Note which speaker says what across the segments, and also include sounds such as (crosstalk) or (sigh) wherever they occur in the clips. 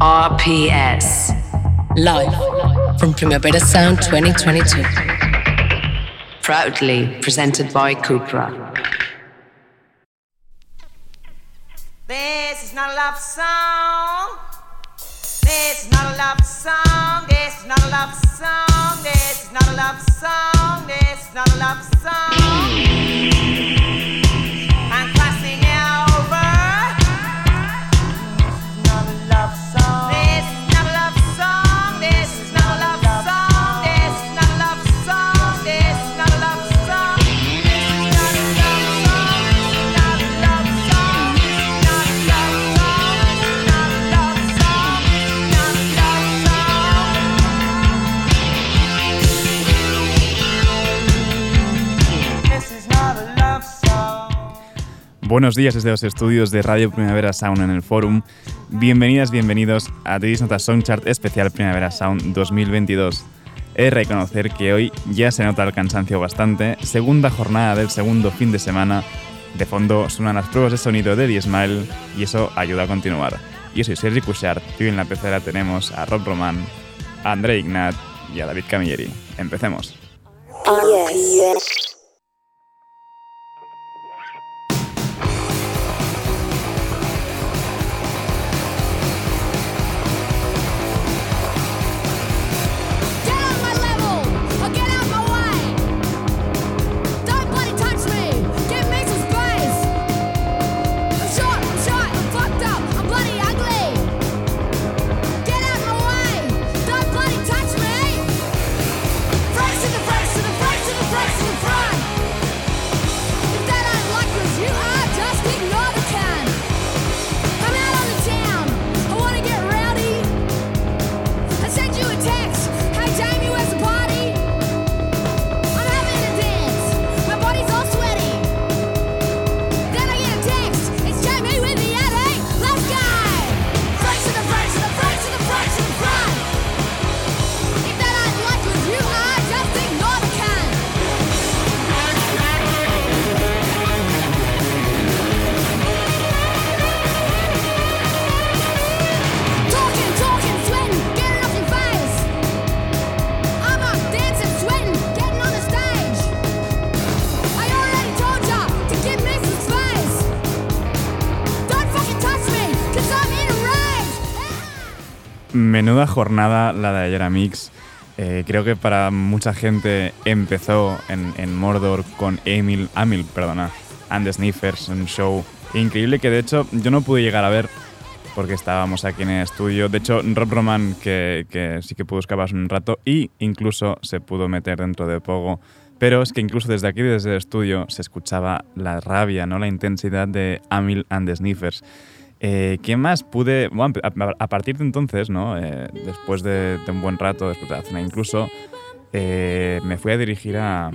Speaker 1: RPS. Live from Primavera Sound 2022. Proudly presented by Cupra.
Speaker 2: This is not a love song. This is not a love song. This is not a love song. This is not a love song. This is not a love song.
Speaker 3: Buenos días desde los estudios de Radio Primavera Sound en el Forum. Bienvenidas, bienvenidos a Davis Nota Songchart especial Primavera Sound 2022. He de reconocer que hoy ya se nota el cansancio bastante. Segunda jornada del segundo fin de semana. De fondo suenan las pruebas de sonido de Smile y eso ayuda a continuar. Yo soy Sergi Cushart y en la pecera tenemos a Rob Roman, a André Ignat y a David Camilleri. Empecemos. Menuda jornada la de ayer a Mix. Eh, creo que para mucha gente empezó en, Mordor con Emil, Amil, perdona, and the Sniffers, un show increíble que de hecho yo no pude llegar a ver porque estábamos aquí en el estudio. De hecho, Rob Roman, que, sí que pudo escapar un rato y incluso se pudo meter dentro de Pogo. Pero es que incluso desde aquí, desde el estudio, se escuchaba la rabia, ¿no? la intensidad de Amil and the Sniffers. Eh, ¿Qué más pude.? Bueno, a, partir de entonces, ¿no? Eh, después de, un buen rato, después de la cena incluso, eh, me fui a dirigir al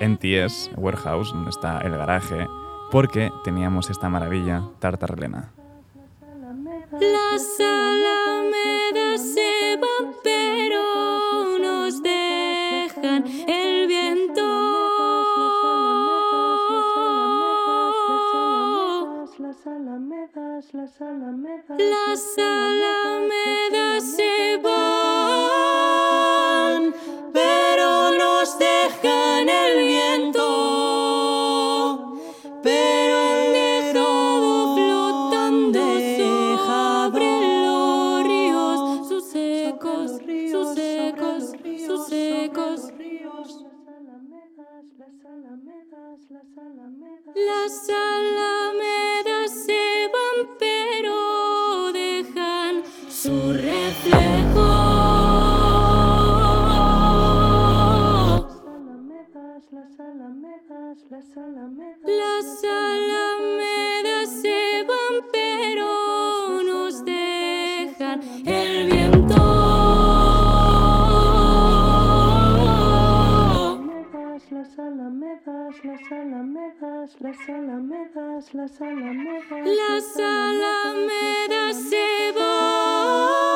Speaker 3: NTS Warehouse, donde está el garaje, porque teníamos esta maravilla, tarta relena.
Speaker 4: Las alamedas se las alamedas, las alamedas se van, pero nos dejan el viento, pero han dejado flotando sobre los ríos, sus secos, sus secos, sus secos. Las alamedas las alamedas, las alamedas se van, pero nos dejan el viento. las alamedas, las alamedas, las alamedas. Las alamedas se van,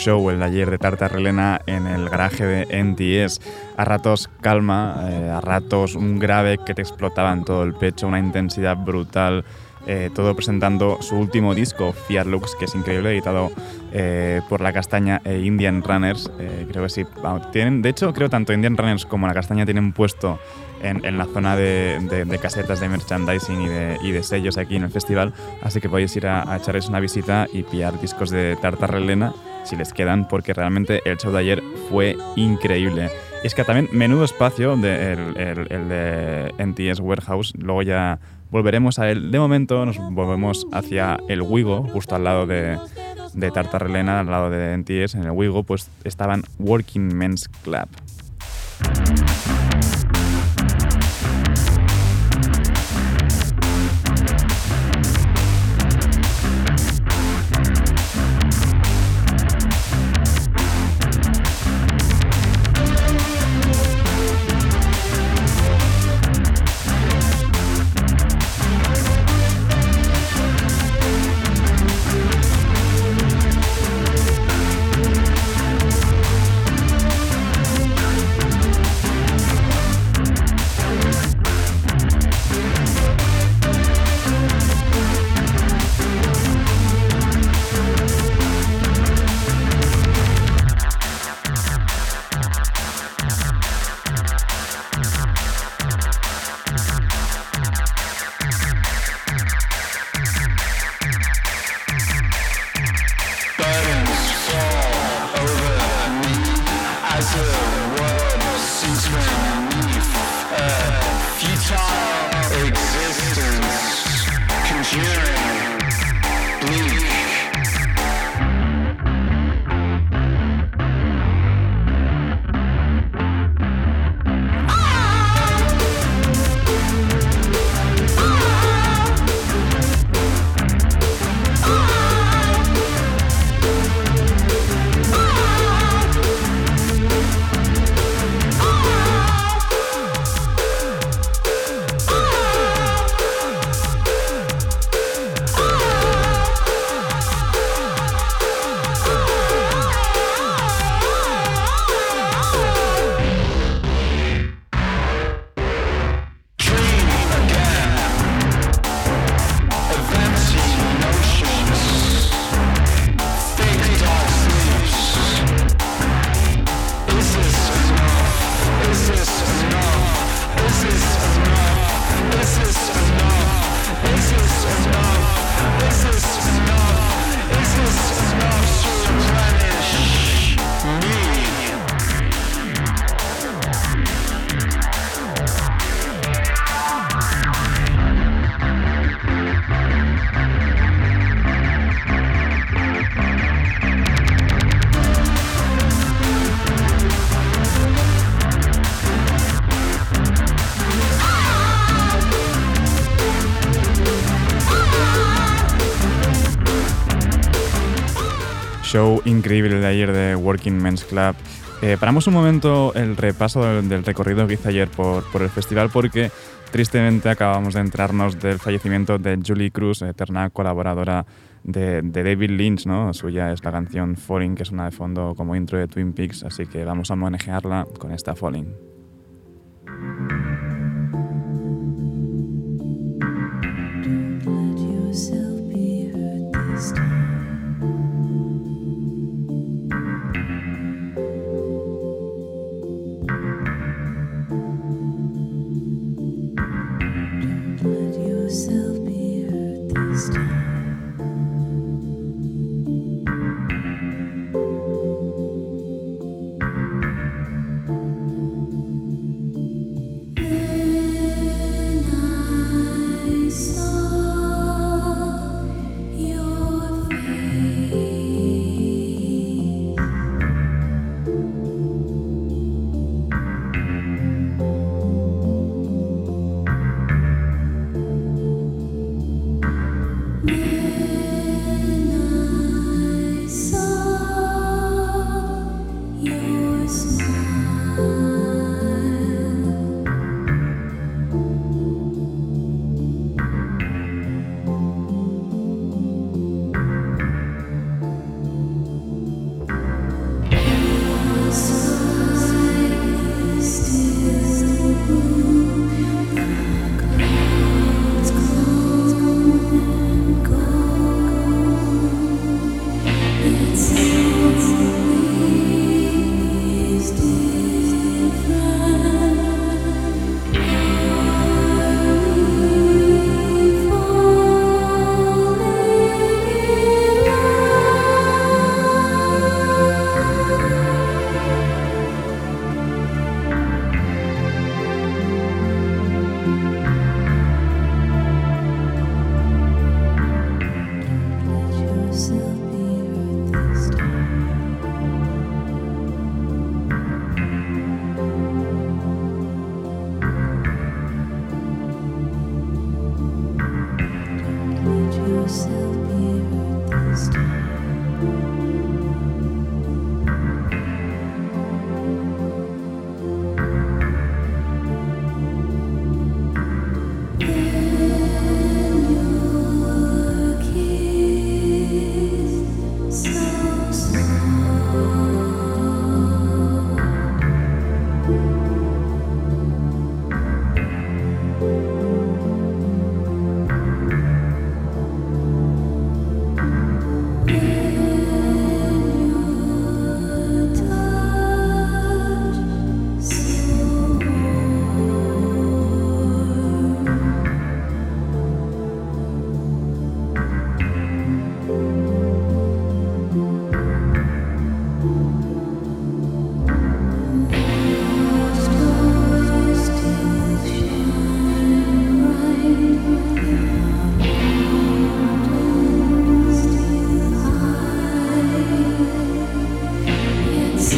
Speaker 3: show el ayer de Tartarrelena en el garaje de NTS. A ratos calma, eh, a ratos un grave que te explotaba en todo el pecho, una intensidad brutal. eh, todo presentando su último disco, Fiat Lux, que es increíble, editado eh, por La Castaña e Indian Runners. eh, creo que sí. Vamos, tienen, de hecho, creo tanto Indian Runners como La Castaña tienen puesto en, en la zona de, de- de casetas de merchandising y de, y de sellos aquí en el festival. Así que podéis ir a, a echarles una visita y pillar discos de Tartarrelena si les quedan, porque realmente el show de ayer fue increíble. Es que también menudo espacio de el, de NTS Warehouse, luego ya volveremos a él. De momento nos volvemos hacia el Wigo, justo al lado de, de Tartarrelena, al lado de NTS, en el Wigo, pues estaban Working Men's Club. Increíble de ayer de Working Men's Club. Eh, paramos un momento el repaso del, del recorrido que hice ayer por, por el festival porque tristemente acabamos de enterarnos del fallecimiento de Julie Cruz, eterna colaboradora de, de David Lynch, ¿no? Suya es la canción Falling, que es una de fondo como intro de Twin Peaks, así que vamos a manejarla con esta Falling.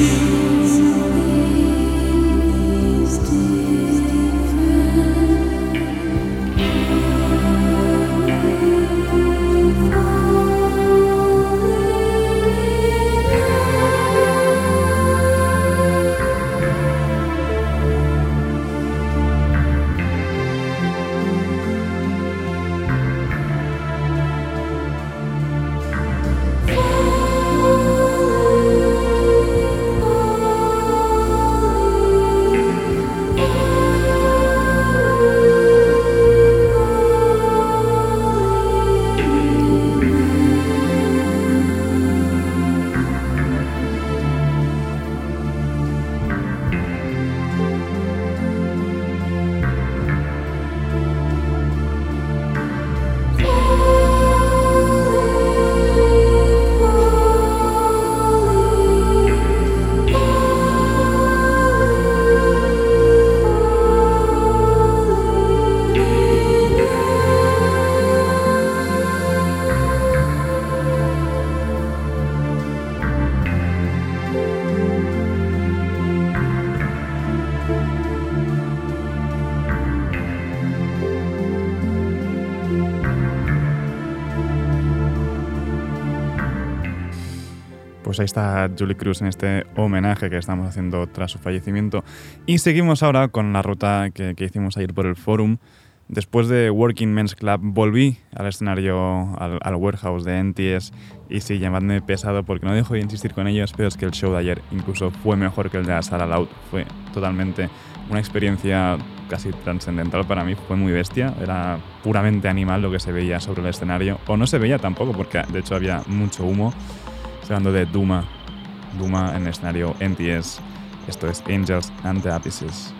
Speaker 3: Pues ahí está Julie Cruz en este homenaje que estamos haciendo tras su fallecimiento. Y seguimos ahora con la ruta que, que hicimos ayer por el forum. Después de Working Men's Club volví al escenario, al, al warehouse de NTS y sí, llamadme pesado porque no dejo de insistir con ellos, pero es que el show de ayer incluso fue mejor que el de la Sala Loud. Fue totalmente una experiencia casi trascendental para mí, fue muy bestia, era puramente animal lo que se veía sobre el escenario, o no se veía tampoco porque de hecho había mucho humo. Estoy hablando de Duma, Duma en el escenario NTS. Esto es Angels and the Abysses.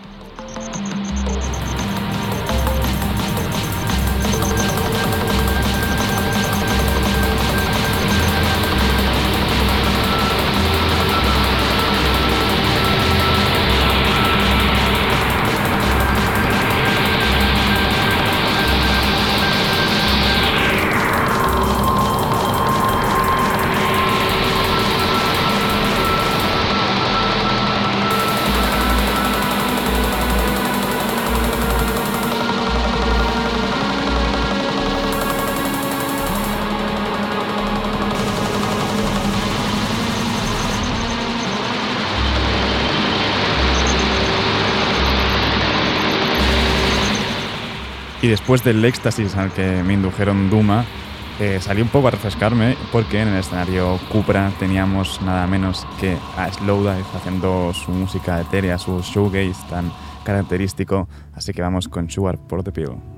Speaker 3: Después del éxtasis al que me indujeron Duma, eh, salí un poco a refrescarme porque en el escenario Cupra teníamos nada menos que a Slowdive haciendo su música etérea, su shoegaze tan característico. Así que vamos con Sugar por the Pill.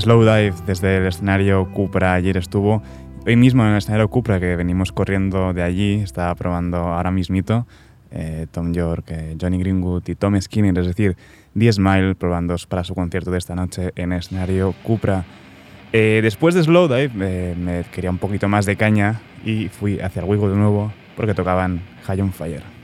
Speaker 5: Slowdive desde el escenario Cupra ayer estuvo. Hoy mismo en el escenario Cupra, que venimos corriendo de allí, está probando ahora mismito eh, Tom York, eh, Johnny Greenwood y Tom Skinner, es decir, 10 Mile probando para su concierto de esta noche en escenario Cupra. Eh, después de Slowdive eh, me quería un poquito más de caña y fui hacia el Wigo de nuevo porque tocaban High on Fire.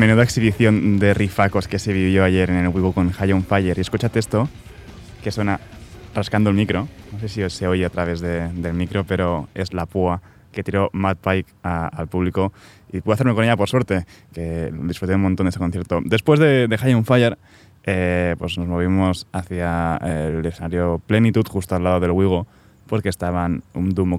Speaker 5: Menuda exhibición de rifacos que se vivió ayer en el Weibo con High on Fire. Y escúchate esto, que suena rascando el micro. No sé si se oye a través de- del micro, pero es la púa que tiró Matt Pike a- al público. Y pude hacerme con ella por suerte, que disfruté un montón de ese concierto. Después de, de High on Fire, eh, pues nos movimos hacia el escenario Plenitud, justo al lado del Wigo, porque estaban un Doom.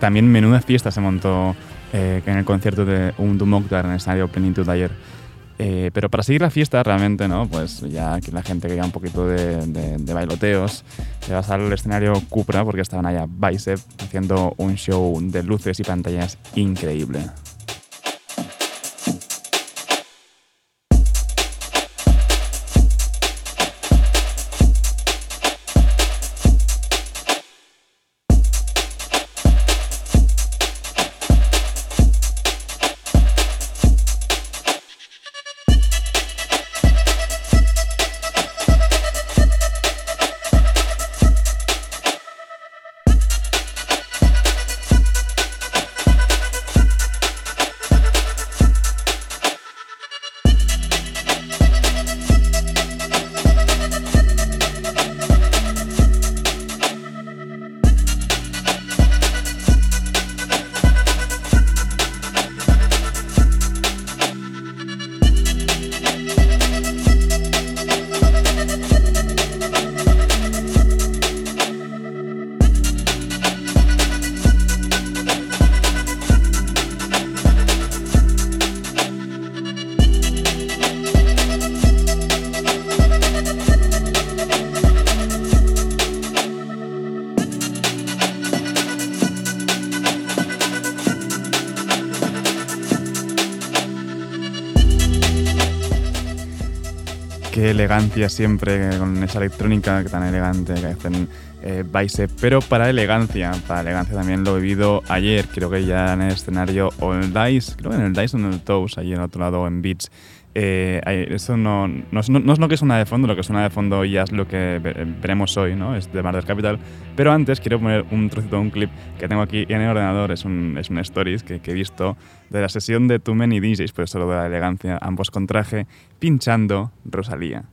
Speaker 3: También menuda fiesta se montó eh, en el concierto de Undu Mokhtar en el escenario Plenitud de ayer. Eh, pero para seguir la fiesta, realmente, ¿no? Pues ya que la gente quería un poquito de, de- de bailoteos, se va a salir al escenario Cupra porque estaban allá Bicep haciendo un show de luces y pantallas increíble. Elegancia siempre con esa electrónica tan elegante que hacen eh, Bicep. Pero para elegancia, para elegancia también lo he vivido ayer, creo que ya en el escenario o en el DICE, creo que en el DICE o en el Toast, allí en otro lado en Beats. Eh, eso no, no, es- lo que suena de fondo, lo que suena de fondo ya es lo que ve- veremos hoy, ¿no? Es de Murder Capital. Pero antes quiero poner un trocito de un clip que tengo aquí en el ordenador, es un, es un stories que, he visto de la sesión de Too Many DJs, por eso lo de la elegancia, ambos con traje, pinchando Rosalía.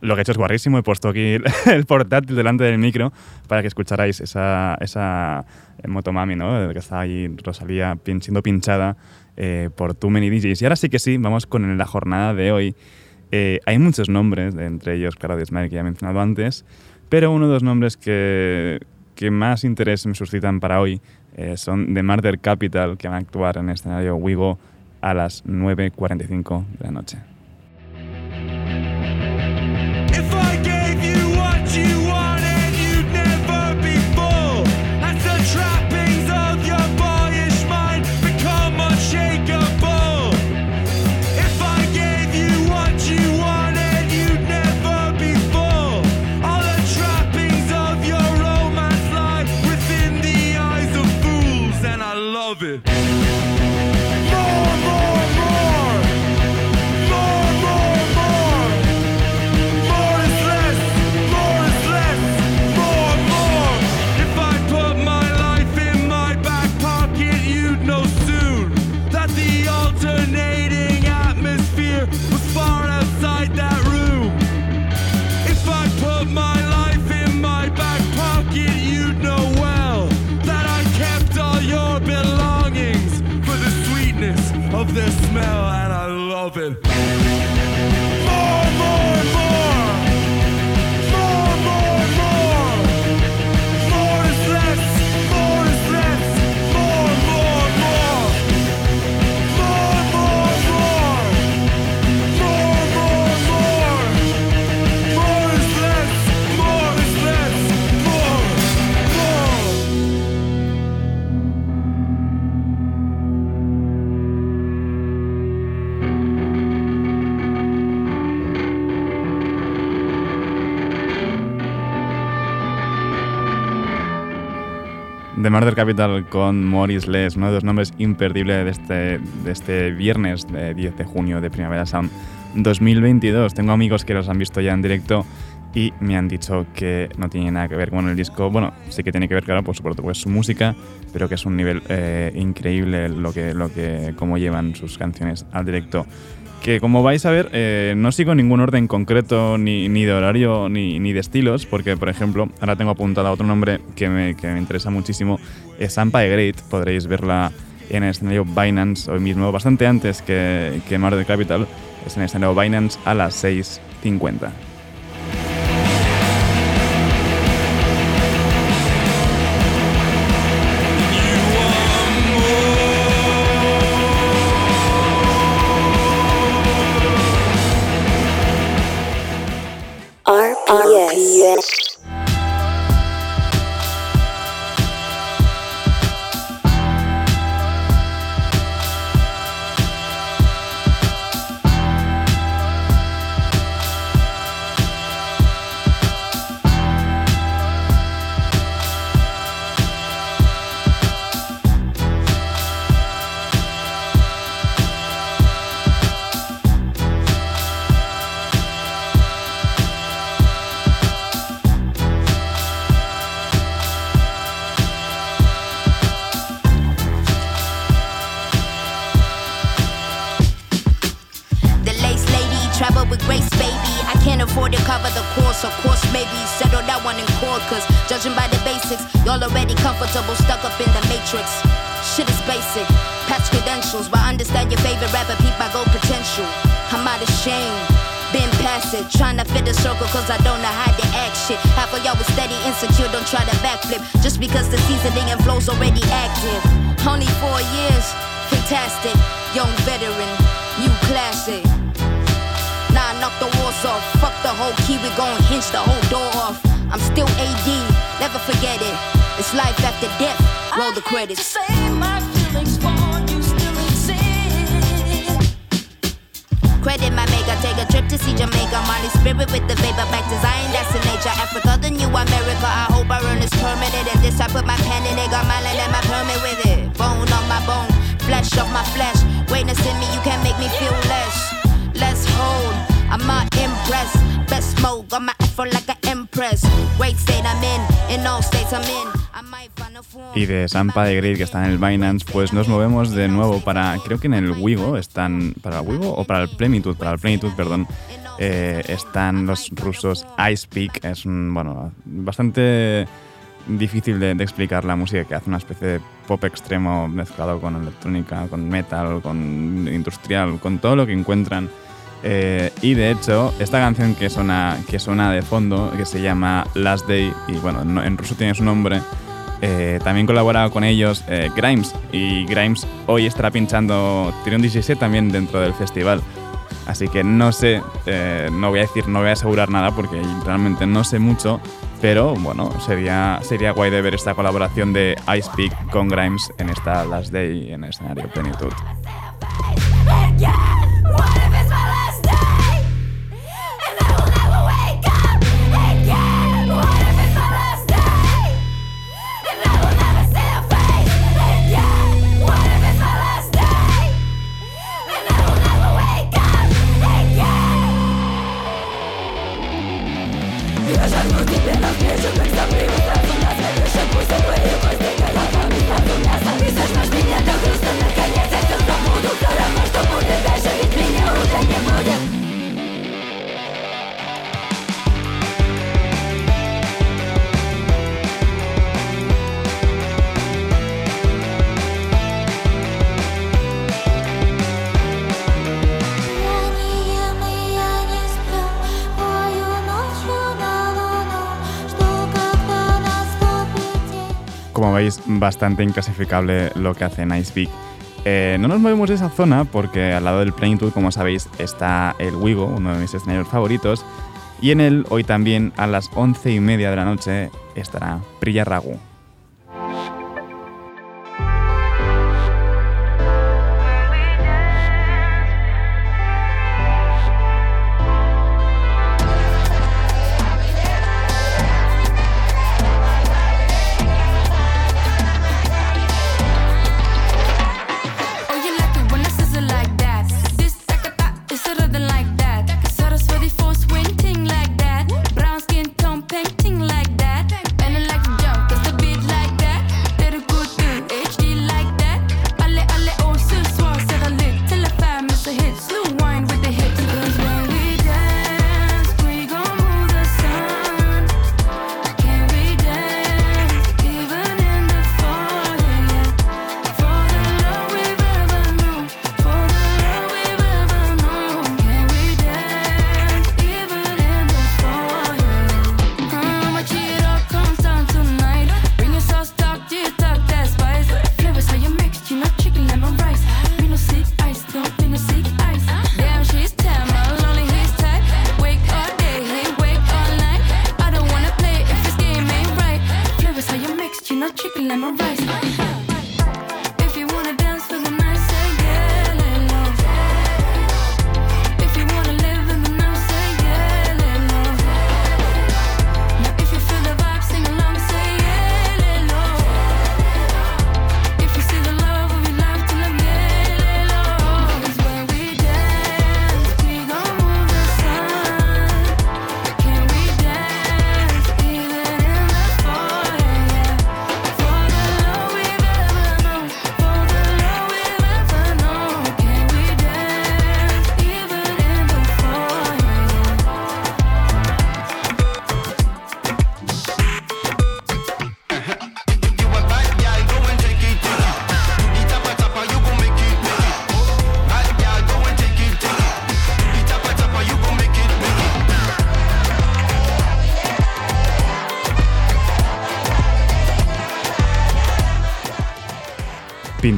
Speaker 3: Lo que he hecho es guarrísimo, he puesto aquí (laughs) el, portátil delante del micro para que escucharais esa, esa eh, motomami, ¿no? Que está ahí Rosalía pin- siendo pinchada eh, por Too Many DJs. Y ahora sí que sí, vamos con la jornada de hoy. Eh, hay muchos nombres, entre ellos, claro, de Ismael, que ya he mencionado antes, pero uno de los nombres que, que más interés me suscitan para hoy eh, son de Murder Capital, que van a actuar en el escenario Wigo a las 9.45 de la noche.
Speaker 6: The
Speaker 3: Murder Capital con Morris Les, uno de los nombres imperdibles de este, de este viernes de 10 de junio de Primavera Sound 2022. Tengo amigos que los han visto ya en directo y me han dicho que no tiene nada que ver con el disco. Bueno, sí que tiene que ver, claro, por supuesto, pues su música, pero que es un nivel eh, increíble lo que, lo que, cómo llevan sus canciones al directo. Que como vais a ver, eh, no sigo ningún orden concreto ni, ni de horario ni, ni, de estilos, porque por ejemplo, ahora tengo apuntado otro nombre que me, que me interesa muchísimo, es Sampa Great, podréis verla en el escenario Binance hoy mismo, bastante antes que, que Mar del Capital, es en el escenario Binance a las 6.50.
Speaker 7: grace, baby. I can't afford to cover the course, of course, maybe settle that one in court. Cause judging by the basics, y'all already comfortable, stuck up in the matrix. Shit is basic, past credentials, but understand your favorite rapper, peep my gold potential. I'm out of shame. Been past it, trying to fit the circle cause I don't know how to act shit. Half of y'all was steady, insecure, don't try to backflip. Just because the seasoning and flow's already active. Only four years, fantastic. Young veteran, new classic. Knock the walls off. Fuck the whole key, we gon' hinge the whole door off. I'm still AD, never forget it. It's life after death. Roll the credits.
Speaker 4: Say my feelings for you still exist.
Speaker 7: Credit my maker, take a trip to see Jamaica. Molly spirit with the vapor back design, that's the nature. Africa, the new America. I hope I earn this permanent. And this I put my pen in it, got my land and my permit with it. Bone on my bone, flesh off my flesh. Greatness in me, you can't make me feel less. Let's hold, I'm not impressed. Best mode, got like an empress.
Speaker 3: Y de Sampa de Great que está en el Binance, pues nos movemos de nuevo para, creo que en el Wigo están, para el Wigo o para el Plenitude, para el Plenitude, perdón, eh, están los rusos Ice Peak, es bueno, bastante difícil de explicar la música que hace una especie de pop extremo mezclado con electrónica, con metal, con industrial, con todo lo que encuentran. Eh, y de hecho, esta canción que suena, que suena de fondo, que se llama Last Day, y bueno, no- en ruso tiene su nombre, eh, también colabora con ellos eh, Grimes. Y Grimes hoy estará pinchando, un 16 también dentro del festival. Así que no sé, eh, no voy a decir, no voy a asegurar nada porque realmente no sé mucho, pero bueno, sería, sería guay de ver esta colaboración de Ice Peak con Grimes en esta Last Day en escenario Plenitud. Bastante inclasificable lo que hace Nice Peak. Eh, no nos movemos de esa zona porque al lado del Plenitude, como sabéis, está el Wigo, uno de mis escenarios favoritos. Y en él, hoy también a las once y media de la noche, estará Priya Ragu.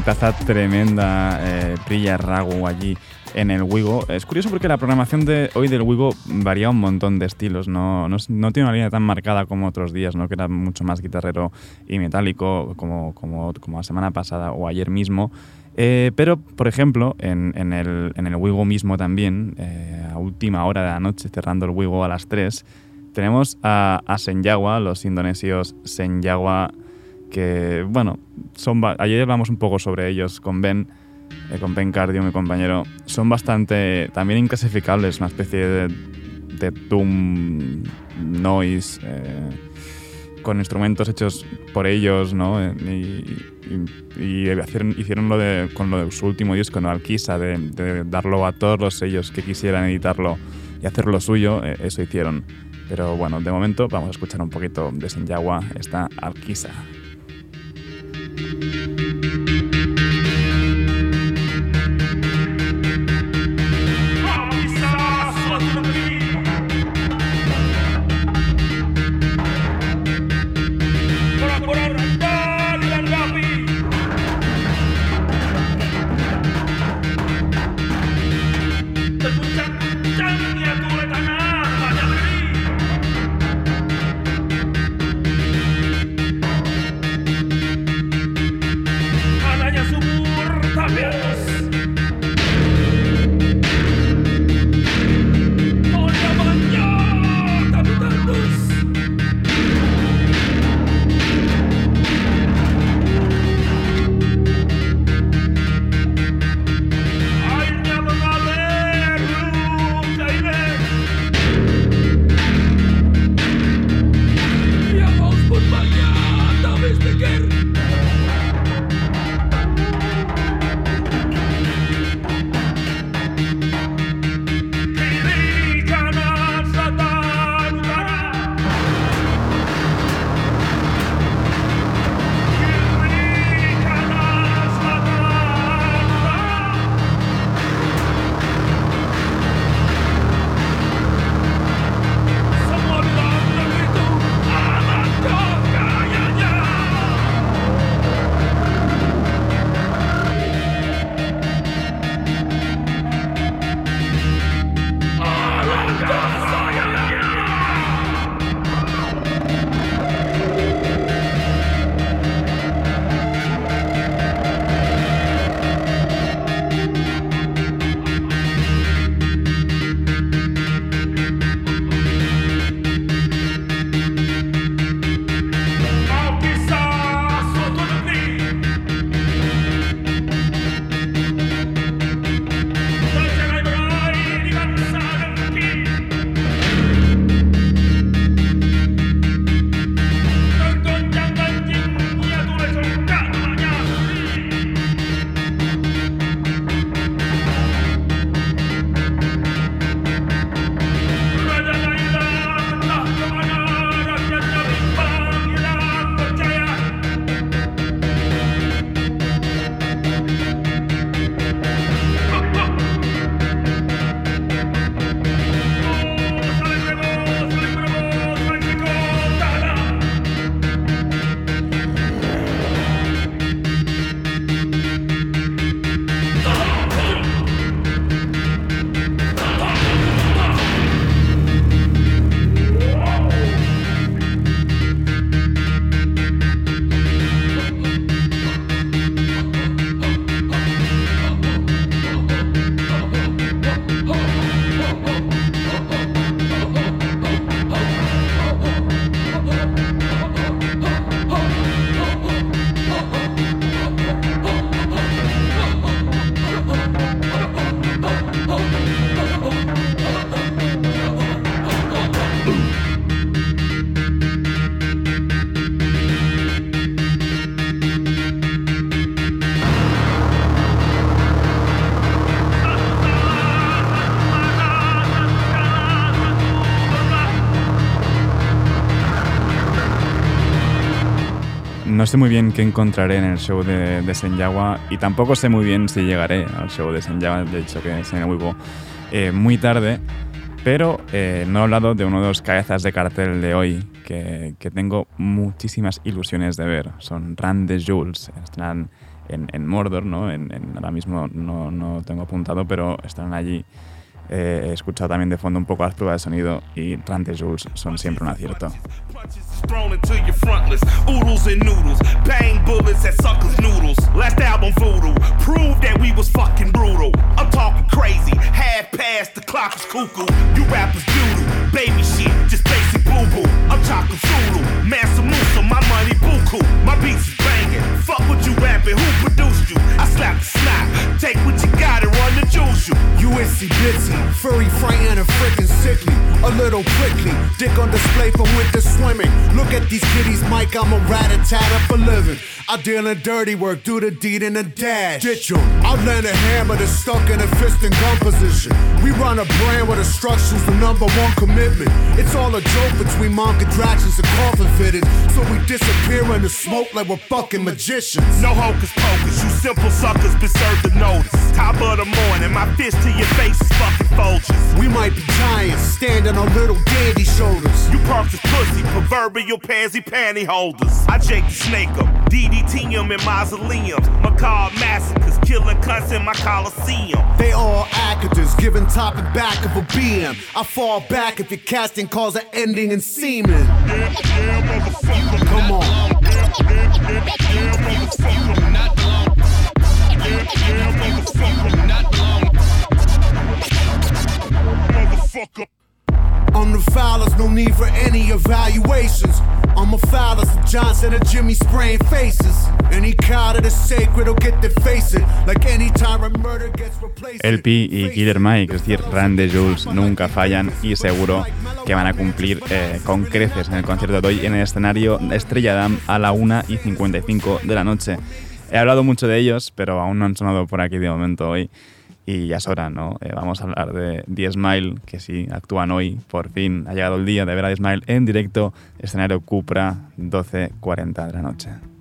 Speaker 3: Pintaza tremenda, eh, Ragu allí en el Wigo. Es curioso porque la programación de hoy del Wigo varía un montón de estilos, no, no, no tiene una línea tan marcada como otros días, ¿no? que era mucho más guitarrero y metálico, como, como, como la semana pasada o ayer mismo. Eh, pero, por ejemplo, en, el, en el mismo también, eh, a última hora de la noche, cerrando el Wigo a las 3, tenemos a, a los indonesios Senyawa que, bueno, ayer hablamos un poco sobre ellos con Ben, eh, con Ben Cardio, mi compañero. Son bastante también inclasificables, una especie de, de doom noise eh, con instrumentos hechos por ellos, ¿no? Eh, Y, hicieron, lo de, con lo de su último disco, ¿no? Alquisa, de, darlo a todos los sellos que quisieran editarlo y hacerlo suyo, eh, eso hicieron. Pero bueno, de momento vamos a escuchar un poquito de Senyawa, esta Alquisa. Sé muy bien qué encontraré en el show de, de Senyawa y tampoco sé muy bien si llegaré al show de Senyawa. De hecho, que se me eh, muy tarde. Pero eh, no he hablado de uno de los cabezas de cartel de hoy que, que tengo muchísimas ilusiones de ver. Son Rand de Jules. Están en, en Mordor, ¿no? En, en- ahora mismo no, no tengo apuntado, pero están allí. Eh, he escuchado también de fondo un poco las pruebas de sonido y Rand de Jules son siempre un acierto.
Speaker 8: Boo my fuck what you rapping, who produced you? I slap the snap, take what you got and run the juice you.
Speaker 9: USC Bitsy, furry, frightened, and freaking sickly. A little prickly, dick on display for winter swimming. Look at these kitties, Mike, I'm a rat a tat up for living. I deal in dirty work, do the deed in a dash. Ditch 'em. I land a hammer that's stuck in a fist and gun position. We run a brand where the structure's the number one commitment. It's all a joke between mom contractions and coffin fitteds. So we disappear in the smoke like we're fucking magicians.
Speaker 8: No hocus pocus, you simple suckers deserve the notice. Top of the morning, my fist to your face is fucking vultures.
Speaker 9: We might be giants, standing on little dandy shoulders.
Speaker 8: You punks is pussy, proverbial pansy panty holders. I Jake the snake up, DDT 'em in mausoleums. Macabre massacres, killing cunts in my coliseum.
Speaker 9: They all actors, giving top and back of a BM. I fall back if your casting calls are ending in semen. Yeah, yeah, Come on. Fuck up. I'm the no need for any evaluations. I'm a foul as Johnson or Jimmy spraying faces. Any that is sacred will get. Like any time a
Speaker 3: Pi y Killer Mike, es decir, Rand de Jules, nunca fallan y seguro que van a cumplir eh, con creces en el concierto de hoy en el escenario Estrella Damm a la 1 y 55 de la noche. He hablado mucho de ellos, pero aún no han sonado por aquí de momento hoy. Y ya es hora, ¿no? Eh, vamos a hablar de The Smile, que sí, actúan hoy. Por fin ha llegado el día de ver a The Smile en directo, escenario Cupra, 12.40 de la noche.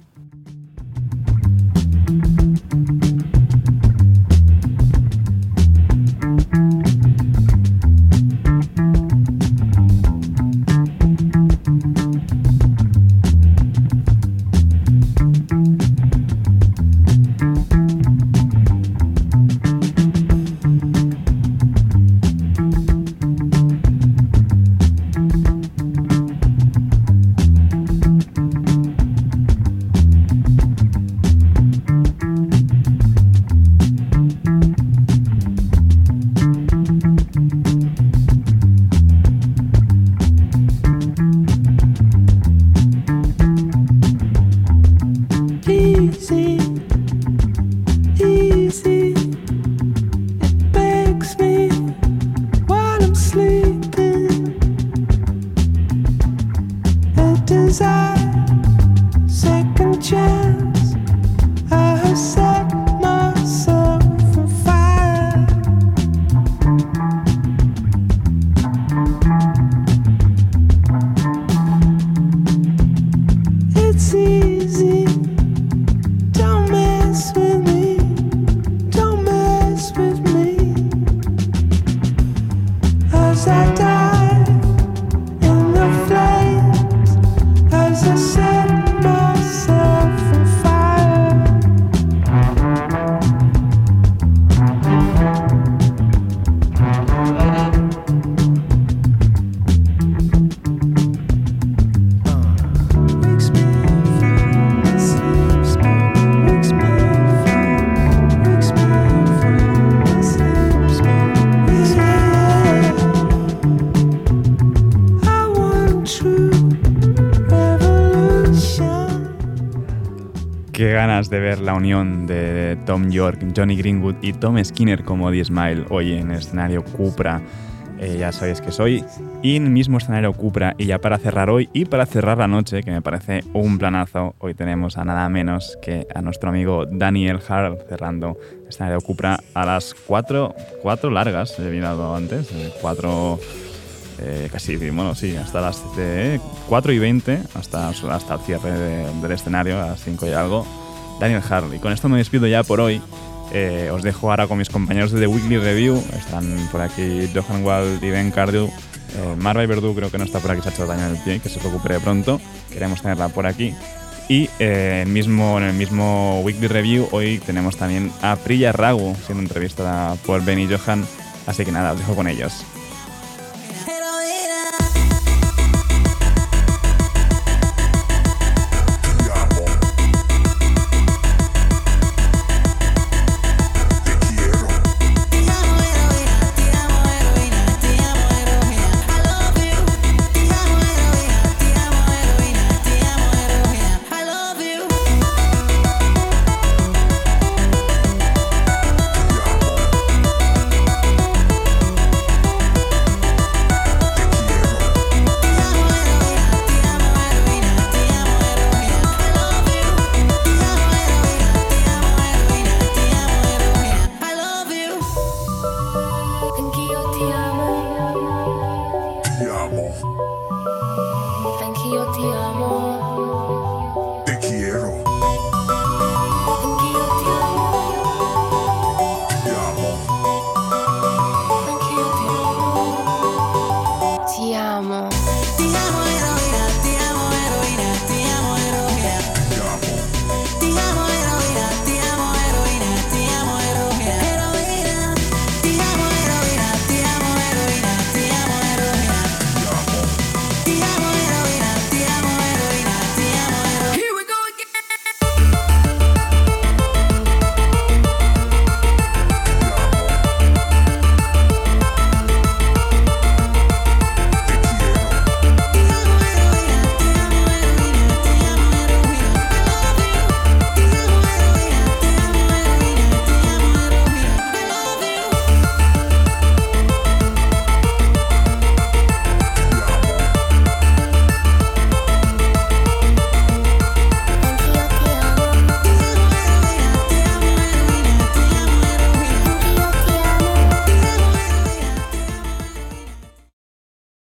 Speaker 3: De ver la unión de Tom York, Johnny Greenwood y Tom Skinner como The Smile hoy en el escenario Cupra. Eh, ya sabéis que soy. Y en el mismo escenario Cupra. Y ya para cerrar hoy y para cerrar la noche, que me parece un planazo, hoy tenemos a nada menos que a nuestro amigo Daniel Hart cerrando el escenario Cupra a las 4 cuatro, largas, he mirado antes, 4 eh, casi, bueno, sí, hasta las eh, 4 y 20, hasta, hasta el cierre de- del escenario, a las 5 y algo, Daniel Harley. Con esto me despido ya por hoy. Eh, os dejo ahora con mis compañeros de The Weekly Review. Están por aquí Johan Wald y Ben Cardew. Eh, Marva Verdú creo que no está por aquí, se ha hecho daño en el pie, que se recupere pronto. Queremos tenerla por aquí. Y eh, mismo, en el mismo Weekly Review hoy tenemos también a Priya Ragu siendo entrevistada por Ben y Johan. Así que nada, os dejo con ellos.